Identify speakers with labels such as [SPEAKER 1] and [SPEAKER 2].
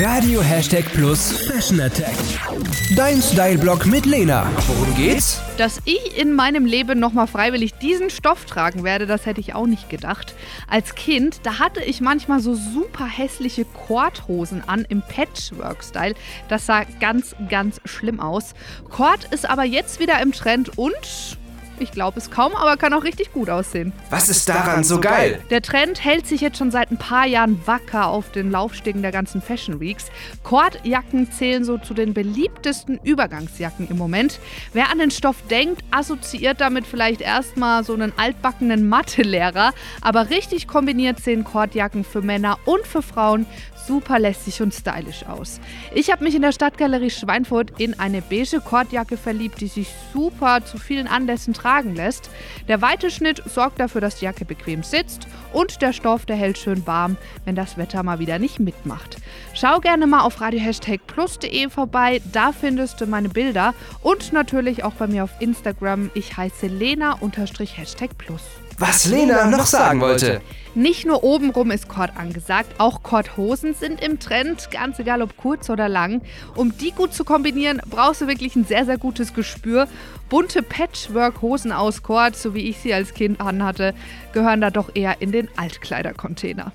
[SPEAKER 1] Radio Hashtag Plus Fashion Attack. Dein Style-Blog mit Lena. Worum geht's?
[SPEAKER 2] Dass ich in meinem Leben nochmal freiwillig diesen Stoff tragen werde, das hätte ich auch nicht gedacht. Als Kind, da hatte ich manchmal so super hässliche Kordhosen an im Patchwork-Style. Das sah ganz, ganz schlimm aus. Kord ist aber jetzt wieder im Trend und ich glaube es kaum, aber kann auch richtig gut aussehen.
[SPEAKER 1] Was ist daran so geil?
[SPEAKER 2] Der Trend hält sich jetzt schon seit ein paar Jahren wacker auf den Laufstegen der ganzen Fashion Weeks. Kordjacken zählen so zu den beliebtesten Übergangsjacken im Moment. Wer an den Stoff denkt, assoziiert damit vielleicht erstmal so einen altbackenen Mathelehrer. Aber richtig kombiniert sehen Kordjacken für Männer und für Frauen super lässig und stylisch aus. Ich habe mich in der Stadtgalerie Schweinfurt in eine beige Kordjacke verliebt, die sich super zu vielen Anlässen tragen lässt. Der weite Schnitt sorgt dafür, dass die Jacke bequem sitzt und der Stoff, der hält schön warm, wenn das Wetter mal wieder nicht mitmacht. Schau gerne mal auf radiohashtagplus.de vorbei, da findest du meine Bilder und natürlich auch bei mir auf Instagram. Ich heiße Lena-Hashtag-Plus.
[SPEAKER 1] Was Lena noch sagen wollte.
[SPEAKER 2] Nicht nur obenrum ist Kord angesagt, auch Kordhosen sind im Trend, ganz egal ob kurz oder lang. Um die gut zu kombinieren, brauchst du wirklich ein sehr, sehr gutes Gespür. Bunte Patchwork-Hosen aus Kord, so wie ich sie als Kind anhatte, gehören da doch eher in den Altkleidercontainer.